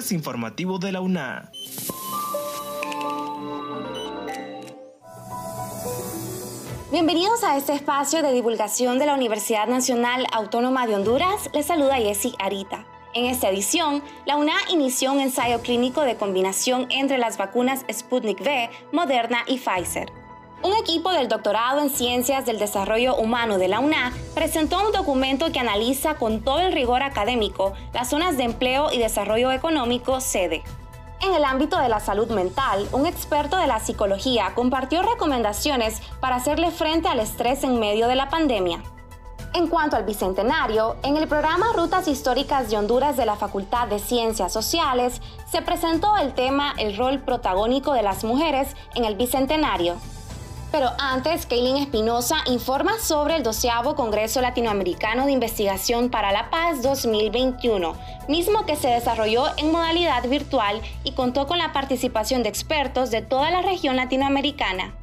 informativo de la UNA. Bienvenidos a este espacio de divulgación de la Universidad Nacional Autónoma de Honduras. Les saluda Jessy Arita. En esta edición, la UNA inició un ensayo clínico de combinación entre las vacunas Sputnik V, Moderna y Pfizer. Un equipo del Doctorado en Ciencias del Desarrollo Humano de la UNA presentó un documento que analiza con todo el rigor académico las zonas de empleo y desarrollo económico sede. En el ámbito de la salud mental, un experto de la psicología compartió recomendaciones para hacerle frente al estrés en medio de la pandemia. En cuanto al Bicentenario, en el programa Rutas Históricas de Honduras de la Facultad de Ciencias Sociales se presentó el tema El rol protagónico de las mujeres en el Bicentenario. Pero antes, Kaylin Espinosa informa sobre el doceavo Congreso Latinoamericano de Investigación para la Paz 2021, mismo que se desarrolló en modalidad virtual y contó con la participación de expertos de toda la región latinoamericana.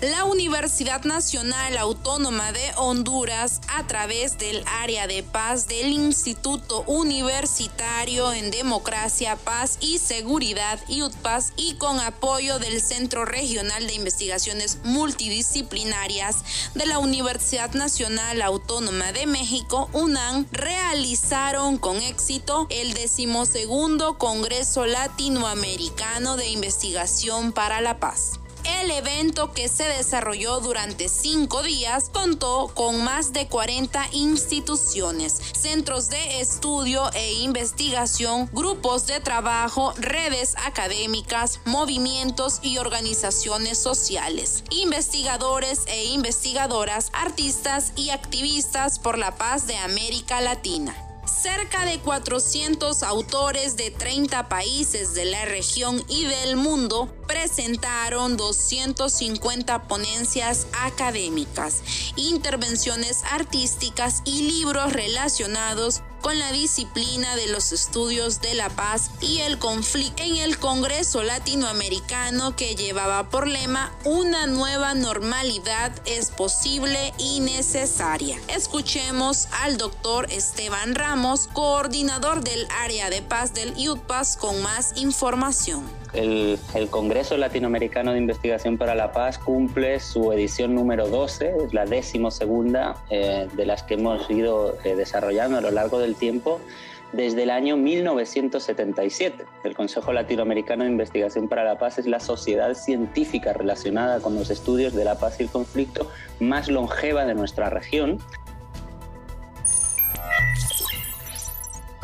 La Universidad Nacional Autónoma de Honduras, a través del área de paz del Instituto Universitario en Democracia, Paz y Seguridad, IUTPAS, y con apoyo del Centro Regional de Investigaciones Multidisciplinarias de la Universidad Nacional Autónoma de México, UNAM, realizaron con éxito el decimosegundo Congreso Latinoamericano de Investigación para la Paz. El evento que se desarrolló durante cinco días contó con más de 40 instituciones, centros de estudio e investigación, grupos de trabajo, redes académicas, movimientos y organizaciones sociales, investigadores e investigadoras, artistas y activistas por la paz de América Latina. Cerca de 400 autores de 30 países de la región y del mundo presentaron 250 ponencias académicas, intervenciones artísticas y libros relacionados con la disciplina de los estudios de la paz y el conflicto en el Congreso Latinoamericano que llevaba por lema Una nueva normalidad es posible y necesaria. Escuchemos al doctor Esteban Ramos, coordinador del área de paz del IUPAS, con más información. El, Congreso Latinoamericano de Investigación para la Paz cumple su edición número 12, es la décimo segunda eh, de las que hemos ido eh, desarrollando a lo largo del tiempo desde el año 1977. El Consejo Latinoamericano de Investigación para la Paz es la sociedad científica relacionada con los estudios de la paz y el conflicto más longeva de nuestra región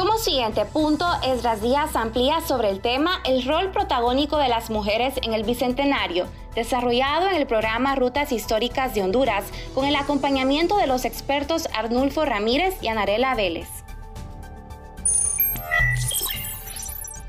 Como siguiente punto, Esdras Díaz amplía sobre el tema el rol protagónico de las mujeres en el Bicentenario, desarrollado en el programa Rutas Históricas de Honduras, con el acompañamiento de los expertos Arnulfo Ramírez y Anarela Vélez.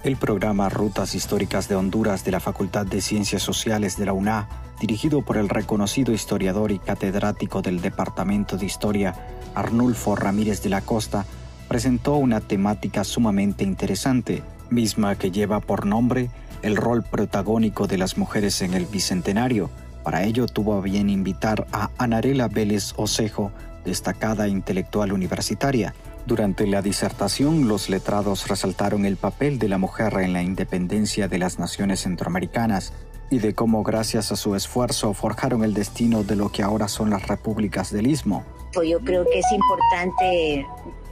El programa Rutas Históricas de Honduras de la Facultad de Ciencias Sociales de la UNA, dirigido por el reconocido historiador y catedrático del Departamento de Historia, Arnulfo Ramírez de la Costa, presentó una temática sumamente interesante, misma que lleva por nombre el rol protagónico de las mujeres en el Bicentenario. Para ello tuvo a bien invitar a Anarela Vélez Osejo, destacada intelectual universitaria. Durante la disertación, los letrados resaltaron el papel de la mujer en la independencia de las naciones centroamericanas y de cómo gracias a su esfuerzo forjaron el destino de lo que ahora son las repúblicas del Istmo. Yo creo que es importante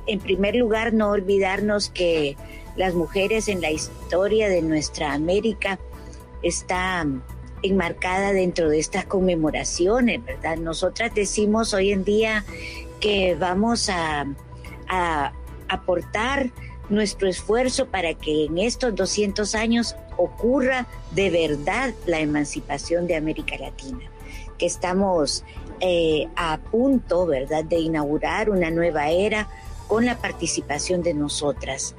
en primer lugar, no olvidarnos que las mujeres en la historia de nuestra América están enmarcada dentro de estas conmemoraciones, ¿verdad? Nosotras decimos hoy en día que vamos a, a aportar nuestro esfuerzo para que en estos 200 años ocurra de verdad la emancipación de América Latina, que estamos eh, a punto, ¿verdad?, de inaugurar una nueva era con la participación de nosotras.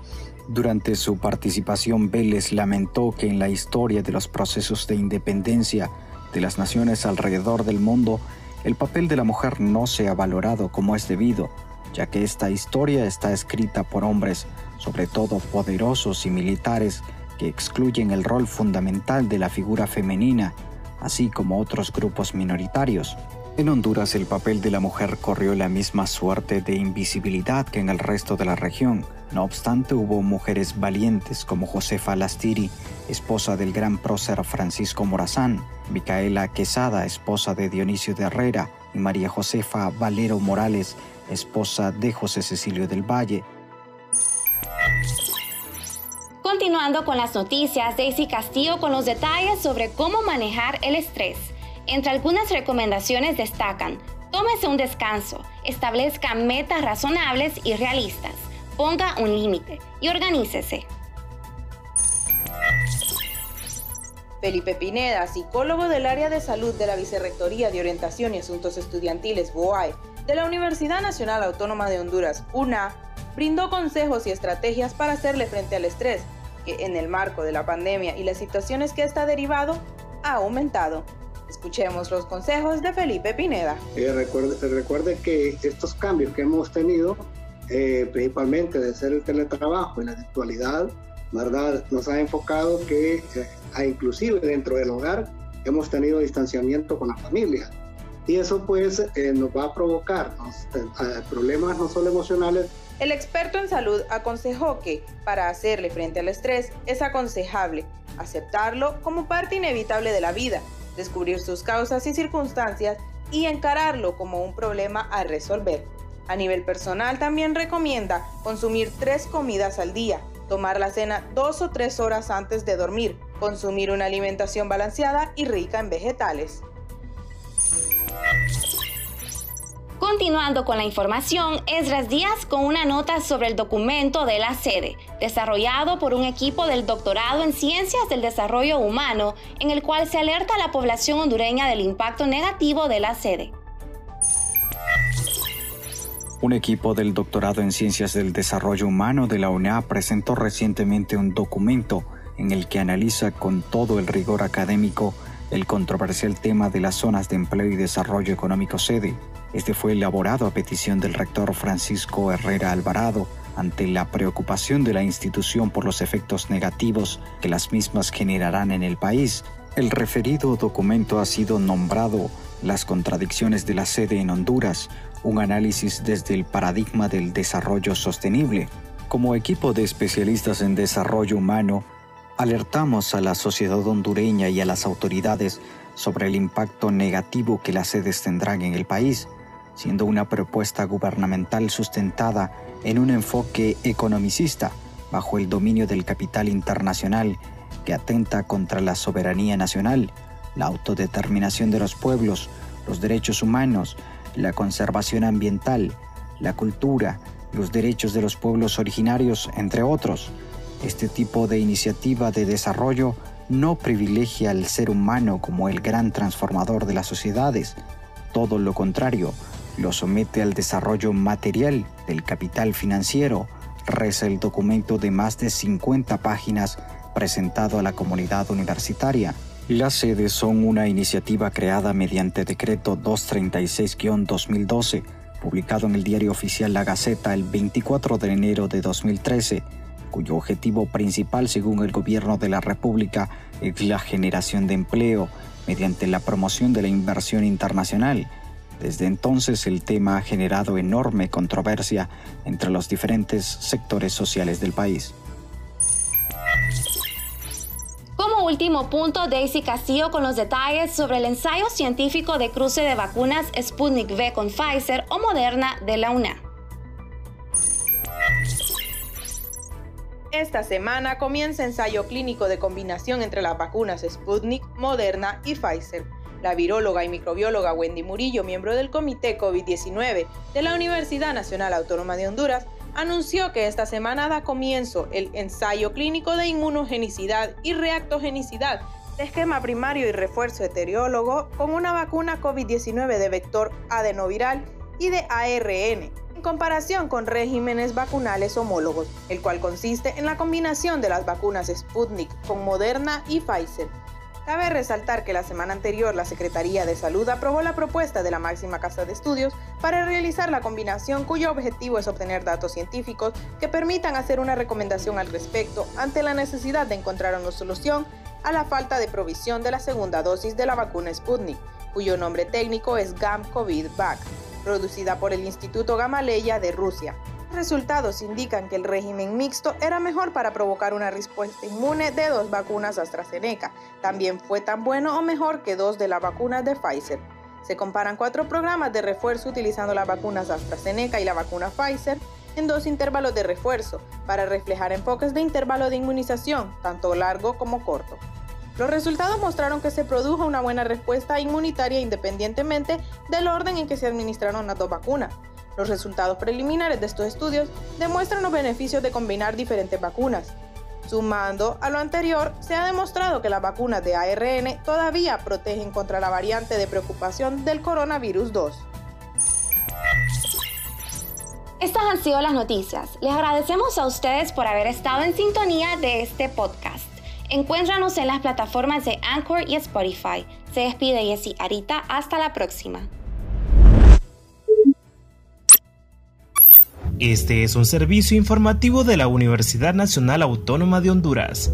Durante su participación, Vélez lamentó que en la historia de los procesos de independencia de las naciones alrededor del mundo, el papel de la mujer no se ha valorado como es debido, ya que esta historia está escrita por hombres, sobre todo poderosos y militares, que excluyen el rol fundamental de la figura femenina, así como otros grupos minoritarios. En Honduras el papel de la mujer corrió la misma suerte de invisibilidad que en el resto de la región. No obstante, hubo mujeres valientes como Josefa Lastiri, esposa del gran prócer Francisco Morazán, Micaela Quesada, esposa de Dionisio de Herrera, y María Josefa Valero Morales, esposa de José Cecilio del Valle. Continuando con las noticias, Daisy Castillo con los detalles sobre cómo manejar el estrés. Entre algunas recomendaciones destacan, tómese un descanso, establezca metas razonables y realistas, ponga un límite y organícese. Felipe Pineda, psicólogo del área de salud de la Vicerrectoría de Orientación y Asuntos Estudiantiles BOAE de la Universidad Nacional Autónoma de Honduras, UNA, brindó consejos y estrategias para hacerle frente al estrés, que en el marco de la pandemia y las situaciones que está derivado, ha aumentado. Escuchemos los consejos de Felipe Pineda. Eh, recuerde, recuerde, que estos cambios que hemos tenido, eh, principalmente de ser el teletrabajo y la virtualidad, ¿verdad? nos ha enfocado que eh, inclusive dentro del hogar hemos tenido distanciamiento con la familia. Y eso pues eh, nos va a provocar problemas no solo emocionales, el experto en salud aconsejó que, para hacerle frente al estrés, es aconsejable aceptarlo como parte inevitable de la vida, descubrir sus causas y circunstancias y encararlo como un problema a resolver. A nivel personal también recomienda consumir tres comidas al día, tomar la cena dos o tres horas antes de dormir, consumir una alimentación balanceada y rica en vegetales. Continuando con la información, Esdras Díaz con una nota sobre el documento de la sede, desarrollado por un equipo del doctorado en Ciencias del Desarrollo Humano, en el cual se alerta a la población hondureña del impacto negativo de la sede. Un equipo del doctorado en Ciencias del Desarrollo Humano de la UNA presentó recientemente un documento en el que analiza con todo el rigor académico el controversial tema de las zonas de empleo y desarrollo económico sede. Este fue elaborado a petición del rector Francisco Herrera Alvarado ante la preocupación de la institución por los efectos negativos que las mismas generarán en el país. El referido documento ha sido nombrado Las contradicciones de la sede en Honduras, un análisis desde el paradigma del desarrollo sostenible. Como equipo de especialistas en desarrollo humano, alertamos a la sociedad hondureña y a las autoridades sobre el impacto negativo que las sedes tendrán en el país, siendo una propuesta gubernamental sustentada en un enfoque economicista bajo el dominio del capital internacional que atenta contra la soberanía nacional, la autodeterminación de los pueblos, los derechos humanos, la conservación ambiental, la cultura, los derechos de los pueblos originarios, entre otros. Este tipo de iniciativa de desarrollo no privilegia al ser humano como el gran transformador de las sociedades, todo lo contrario, lo somete al desarrollo material del capital financiero, reza el documento de más de 50 páginas presentado a la comunidad universitaria. Las sedes son una iniciativa creada mediante decreto 236-2012, publicado en el diario oficial La Gaceta el 24 de enero de 2013, cuyo objetivo principal, según el gobierno de la República, es la generación de empleo mediante la promoción de la inversión internacional. Desde entonces el tema ha generado enorme controversia entre los diferentes sectores sociales del país. Como último punto, Daisy Castillo con los detalles sobre el ensayo científico de cruce de vacunas Sputnik V con Pfizer o Moderna de la UNA. Esta semana comienza ensayo clínico de combinación entre las vacunas Sputnik, Moderna y Pfizer. La viróloga y microbióloga Wendy Murillo, miembro del Comité COVID-19 de la Universidad Nacional Autónoma de Honduras, anunció que esta semana da comienzo el ensayo clínico de inmunogenicidad y reactogenicidad de esquema primario y refuerzo heteriólogo con una vacuna COVID-19 de vector adenoviral y de ARN, comparación con regímenes vacunales homólogos, el cual consiste en la combinación de las vacunas Sputnik con Moderna y Pfizer. Cabe resaltar que la semana anterior la Secretaría de Salud aprobó la propuesta de la máxima casa de estudios para realizar la combinación cuyo objetivo es obtener datos científicos que permitan hacer una recomendación al respecto ante la necesidad de encontrar una solución a la falta de provisión de la segunda dosis de la vacuna Sputnik, cuyo nombre técnico es GAM-COVID-Vac, producida por el Instituto Gamaleya de Rusia. Los resultados indican que el régimen mixto era mejor para provocar una respuesta inmune de dos vacunas AstraZeneca. También fue tan bueno o mejor que dos de las vacunas de Pfizer. Se comparan cuatro programas de refuerzo utilizando las vacunas AstraZeneca y la vacuna Pfizer en dos intervalos de refuerzo para reflejar enfoques de intervalo de inmunización, tanto largo como corto. Los resultados mostraron que se produjo una buena respuesta inmunitaria independientemente del orden en que se administraron las dos vacunas. Los resultados preliminares de estos estudios demuestran los beneficios de combinar diferentes vacunas. Sumando a lo anterior, se ha demostrado que las vacunas de ARN todavía protegen contra la variante de preocupación del coronavirus 2. Estas han sido las noticias. Les agradecemos a ustedes por haber estado en sintonía de este podcast. Encuéntranos en las plataformas de Anchor y Spotify. Se despide Jessy Arita. Hasta la próxima. Este es un servicio informativo de la Universidad Nacional Autónoma de Honduras.